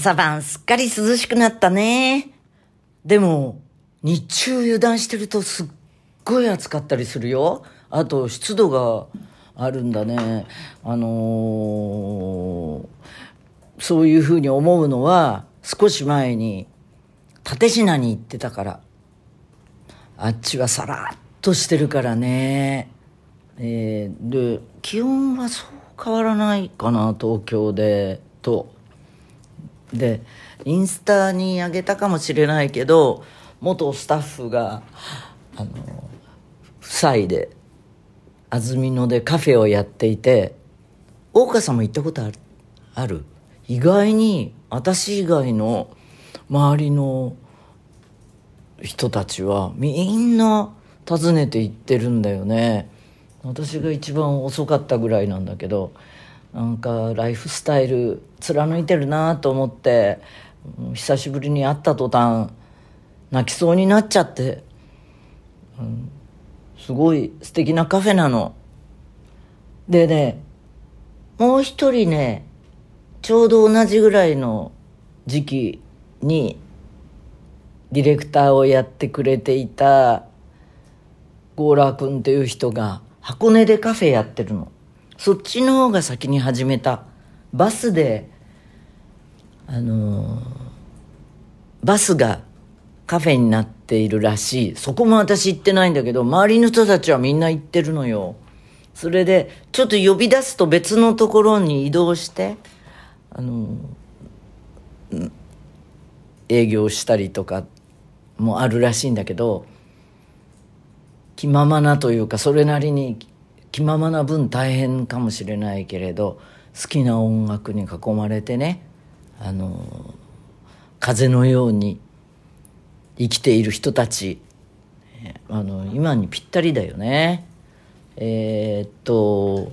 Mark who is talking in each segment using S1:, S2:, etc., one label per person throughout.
S1: 朝晩すっかり涼しくなったね。でも、日中油断してるとすっごい暑かったりするよ。あと、湿度があるんだね。あのーそういうふうに思うのは、少し前に、立品に行ってたから。あっちはさらっとしてるからね。えーで、気温はそう変わらないかな、東京で、と。で、インスタにあげたかもしれないけど、元スタッフが、あの、夫妻で、安曇野でカフェをやっていて、大岡さんも行ったことある？ある。意外に、私以外の周りの人たちはみんな訪ねて行ってるんだよね。私が一番遅かったぐらいなんだけどなんかライフスタイル貫いてるなと思って久しぶりに会った途端泣きそうになっちゃって、うんすごい素敵なカフェなの。でねもう一人ねちょうど同じぐらいの時期にディレクターをやってくれていたゴーラー君っていう人が箱根でカフェやってるの。そっちの方が先に始めた。バスであのーバスがカフェになっているらしい。そこも私行ってないんだけど周りの人たちはみんな行ってるのよ。それでちょっと呼び出すと別のところに移動してあのー営業したりとかもあるらしいんだけど気ままなというかそれなりに気ままな分大変かもしれないけれど好きな音楽に囲まれてねあの風のように生きている人たちあの今にぴったりだよね。えーっと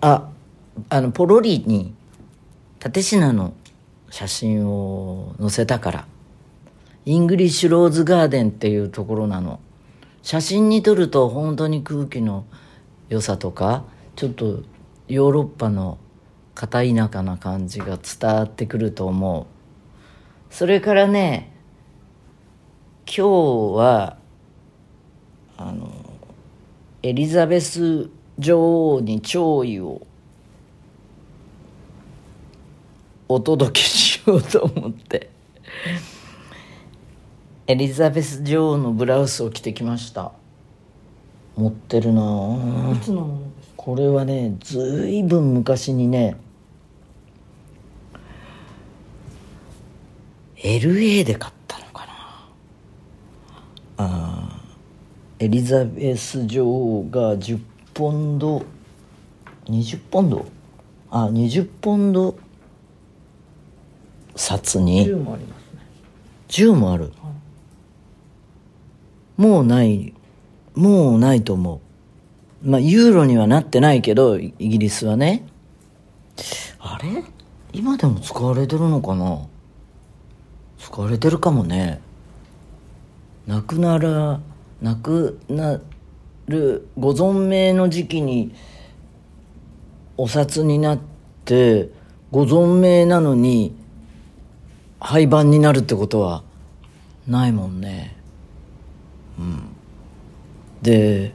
S1: ああのポロリに立品の写真を載せたからイングリッシュローズガーデンっていうところなの。写真に撮ると本当に空気の良さとかちょっとヨーロッパの片田舎な感じが伝わってくると思う。それからね今日はあのエリザベス女王に弔意をお届けしようと思って。エリザベス女王のブラウスを着てきました。持ってるな。あ
S2: いつのものですか？
S1: これはねずいぶん昔にね LA で買ったのかな。あーエリザベス女王が10ポンド20ポンド？あ20ポンド札に。
S2: 10もありますね。
S1: 10もあるもうないもうないと思う。まあユーロにはなってないけどイギリスはね。あれ？今でも使われてるのかな？使われてるかもね。亡くなら亡くなるご存命の時期にお札になってご存命なのに廃盤になるってことはないもんね。うんで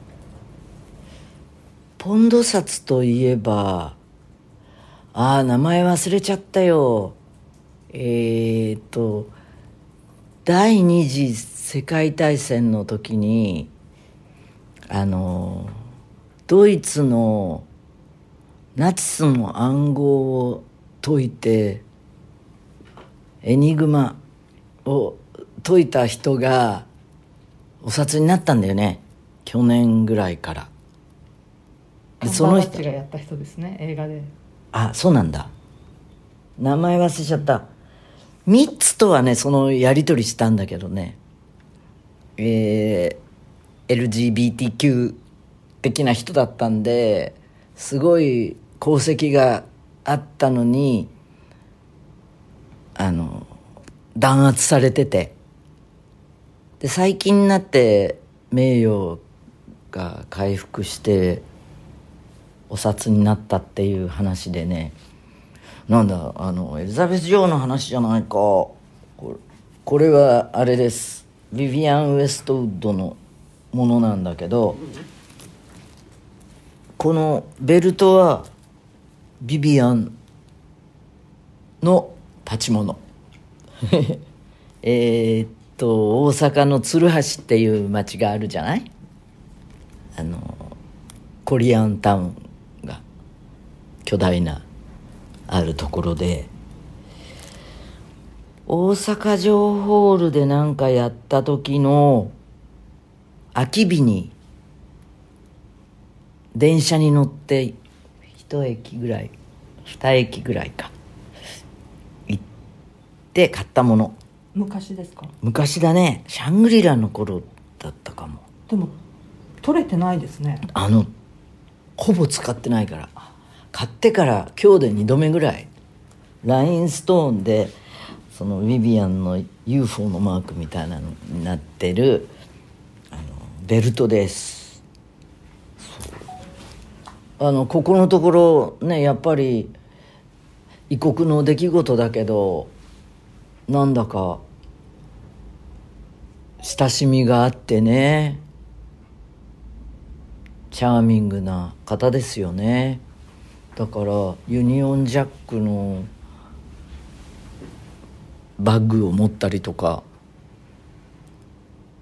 S1: ポンド札といえばああ名前忘れちゃったよ。えー、っと第二次世界大戦の時にあのドイツのナチスの暗号を解いてエニグマを解いた人がお札になったんだよね。去年ぐらいから。でその人。
S2: がやった人ですね映画で。
S1: あそうなんだ。名前忘れちゃった。ミッツとはねそのやり取りしたんだけどね。えー、LGBTQ 的な人だったんですごい功績があったのにあの弾圧されててで最近になって名誉が回復してお札になったっていう話でね。なんだあのエリザベス女王の話じゃないか。これこれはあれです。ビビアン・ウエストウッドのものなんだけどこのベルトはビビアンの立ち物 えーっと大阪の鶴橋っていう町があるじゃない？あのコリアンタウンが巨大なあるところで大阪城ホールでなんかやった時の空き日に電車に乗って一駅ぐらい二駅ぐらいか行って買ったもの。
S2: 昔ですか？
S1: 昔だね。シャングリラの頃だったかも。
S2: でも取れてないですね。
S1: あのほぼ使ってないから。買ってから今日で2度目ぐらい。ラインストーンでそのビビアンの UFO のマークみたいなのになってるあのベルトです。あのここのところねやっぱり異国の出来事だけどなんだか親しみがあってね。チャーミングな方ですよね。だからユニオンジャックのバッグを持ったりとか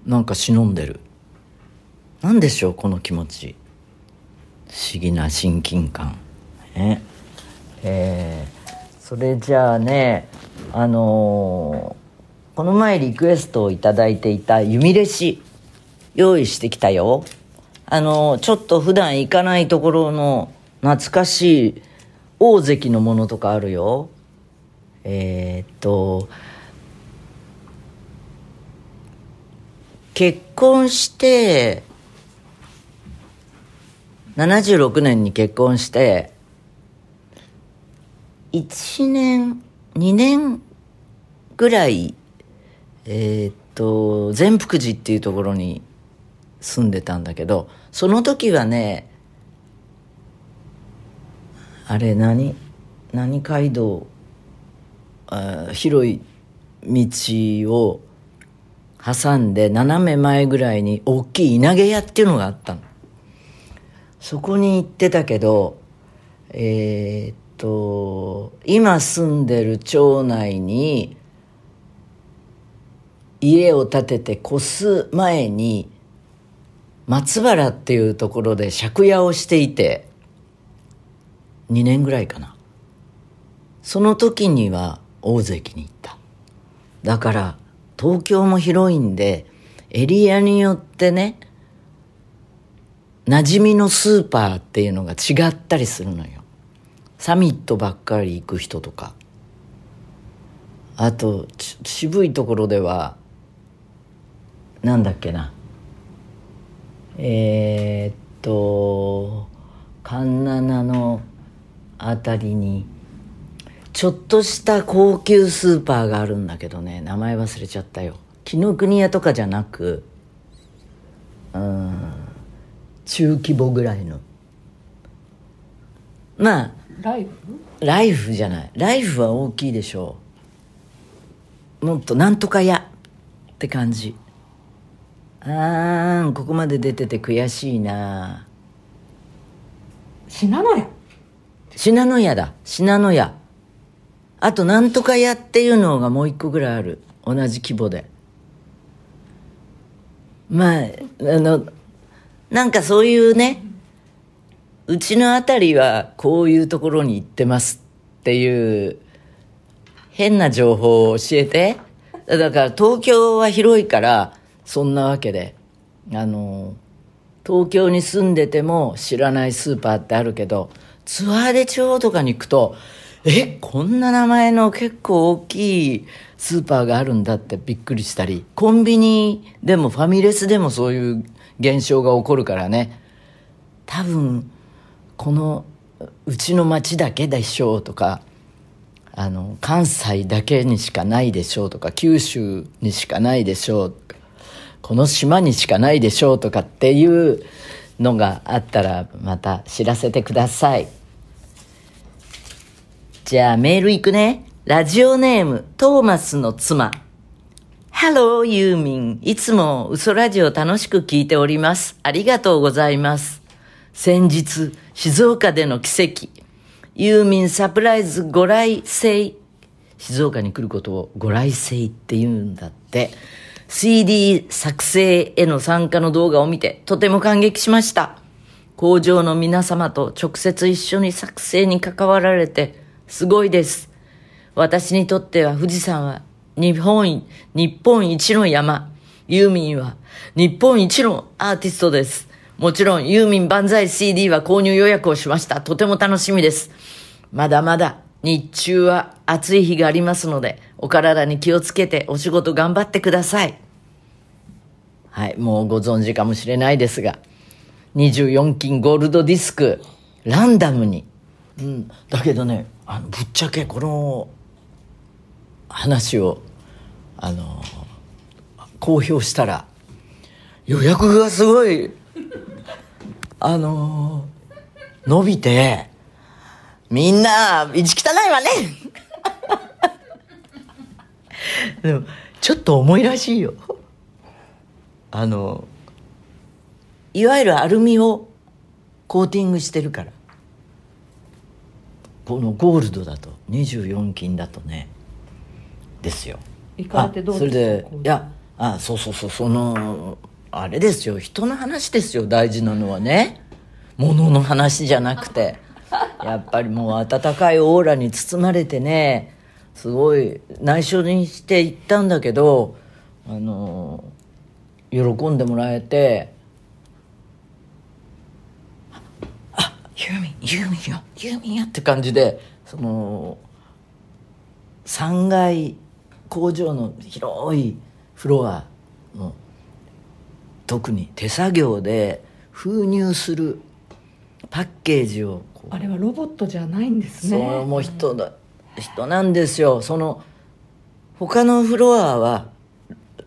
S1: なんか忍んでる。何でしょうこの気持ち。不思議な親近感。ね。えー、それじゃあねあのー、この前リクエストを頂いていた弓レシ用意してきたよ。あのー、ちょっと普段行かないところの懐かしい大関のものとかあるよ。えー、っと結婚して76年に結婚して1年2年ぐらいえー、っと善福寺っていうところに住んでたんだけどその時はねあれ何？何街道？あ広い道を挟んで斜め前ぐらいに大きい稲毛屋っていうのがあったの。そこに行ってたけどえー、っと今住んでる町内に家を建てて越す前に松原っていうところで借家をしていて2年ぐらいかな。その時には大関に行った。だから東京も広いんでエリアによってね馴染みのスーパーっていうのが違ったりするのよ。サミットばっかり行く人とか。あと渋いところではなんだっけな。えー、っと環七のあたりにちょっとした高級スーパーがあるんだけどね。名前忘れちゃったよ。紀ノ国屋とかじゃなくうん中規模ぐらいの。まあ
S2: ライフ
S1: ライフじゃない。ライフは大きいでしょう。もっとなんとか屋って感じ。あーここまで出てて悔しいな。
S2: 信濃屋？
S1: 信濃屋だ。信濃屋。あとなんとか屋っていうのがもう一個ぐらいある。同じ規模で。まああのなんかそういうねうちのあたりはこういうところに行ってますっていう変な情報を教えて。だから東京は広いからそんなわけで。あの東京に住んでても知らないスーパーってあるけどツアーで地方とかに行くとえこんな名前の結構大きいスーパーがあるんだってびっくりしたり。コンビニでもファミレスでもそういう現象が起こるからね。多分このうちの町だけでしょうとかあの関西だけにしかないでしょうとか九州にしかないでしょうこの島にしかないでしょうとかっていうのがあったらまた知らせてくださいじゃあメールいくね。ラジオネーム、トーマスの妻。Hello, ユーミン。いつも嘘ラジオ楽しく聞いております。ありがとうございます。先日、静岡での奇跡。ユーミンサプライズご来生。静岡に来ることをご来生って言うんだって。CD 作成への参加の動画を見てとても感激しました。工場の皆様と直接一緒に作成に関わられてすごいです。私にとっては富士山は日本、日本一の山。ユーミンは日本一のアーティストです。もちろんユーミン万歳 CD は購入予約をしました。とても楽しみです。まだまだ日中は暑い日がありますので、お体に気をつけてお仕事頑張ってください。はい、もうご存知かもしれないですが、24金ゴールドディスク、ランダムに。うん、だけどね、あのぶっちゃけこの話を、あの、公表したら、予約がすごい、あの、伸びて、みんな、道汚いわね でも、ちょっと重いらしいよ。あの、いわゆるアルミをコーティングしてるから。このゴールドだと、24金だとね、ですよ。
S2: 行かれてどう
S1: あそれ
S2: ですか
S1: でいやあそうそうそうそのあれですよ。人の話ですよ。大事なのはね。物の話じゃなくて。やっぱりもう温かいオーラに包まれてね。すごい内緒にして行ったんだけどあの喜んでもらえて「あユーミンユーミンよ。ユーミンよ」って感じでその3階工場の広いフロアの特に手作業で封入するパッケージを
S2: あれはロボットじゃないんです
S1: そ
S2: ね
S1: うもう人だ人なんですよ。その他のフロアは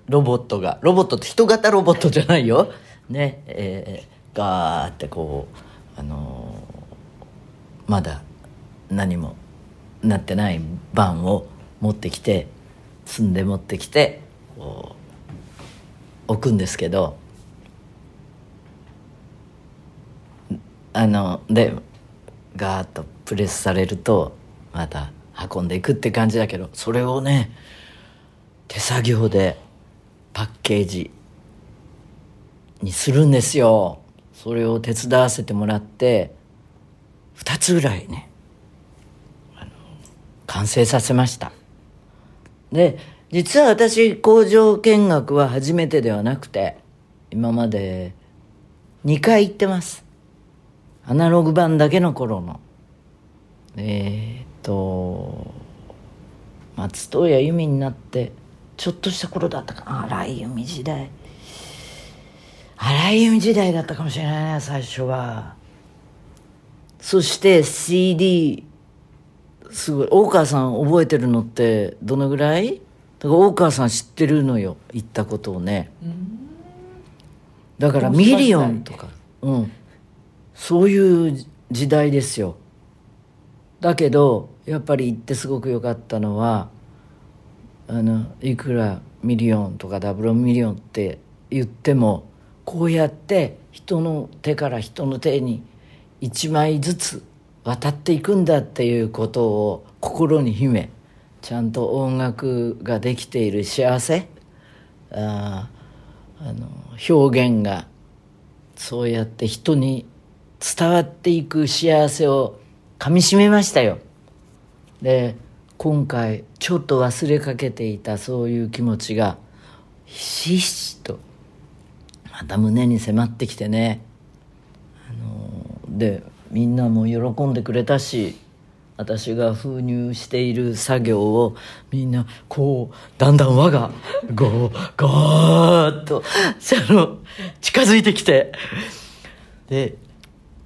S1: ロボットがロボットって人型ロボットじゃないよ。ねえーガーってこうあのーまだ何もなってないバンを持ってきて積んで持ってきて置くんですけどあのでガーッとプレスされるとまた運んでいくって感じだけどそれをね手作業でパッケージにするんですよ。それを手伝わせてもらって2つぐらいね完成させました。で実は私工場見学は初めてではなくて今まで2回行ってます。アナログ版だけの頃の。えー、っと松任谷由実になってちょっとした頃だったかな。荒井由実時代。荒井由実時代だったかもしれないね最初は。そして CD すごい。大川さん覚えてるのってどのぐらい？だから大川さん知ってるのよ言ったことをね。だからミリオンとか。うんそういう時代ですよ。だけどやっぱり行ってすごく良かったのはあのいくらミリオンとかダブルミリオンって言ってもこうやって人の手から人の手に一枚ずつ渡っていくんだっていうことを心に秘めちゃんと音楽ができている幸せああの表現がそうやって人に伝わっていく幸せをかみしめましたよ。で今回ちょっと忘れかけていたそういう気持ちがひしひしとまた胸に迫ってきてね。あのでみんなも喜んでくれたし私が封入している作業をみんなこうだんだん輪がゴーゴーっとあの近づいてきて。で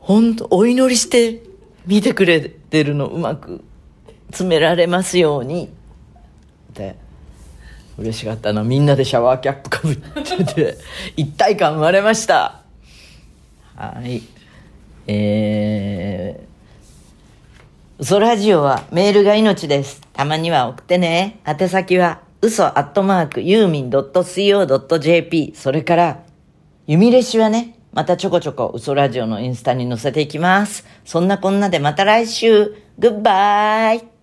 S1: 本当お祈りして見てくれてるのうまく詰められますように。って嬉しかったな。みんなでシャワーキャップかぶってて 一体感生まれました。はい。え嘘ラジオはメールが命です。たまには送ってね。宛先は嘘アットマークユーミン .co.jp それから、弓レシはね、またちょこちょこ嘘ラジオのインスタに載せていきます。そんなこんなでまた来週。グッバイ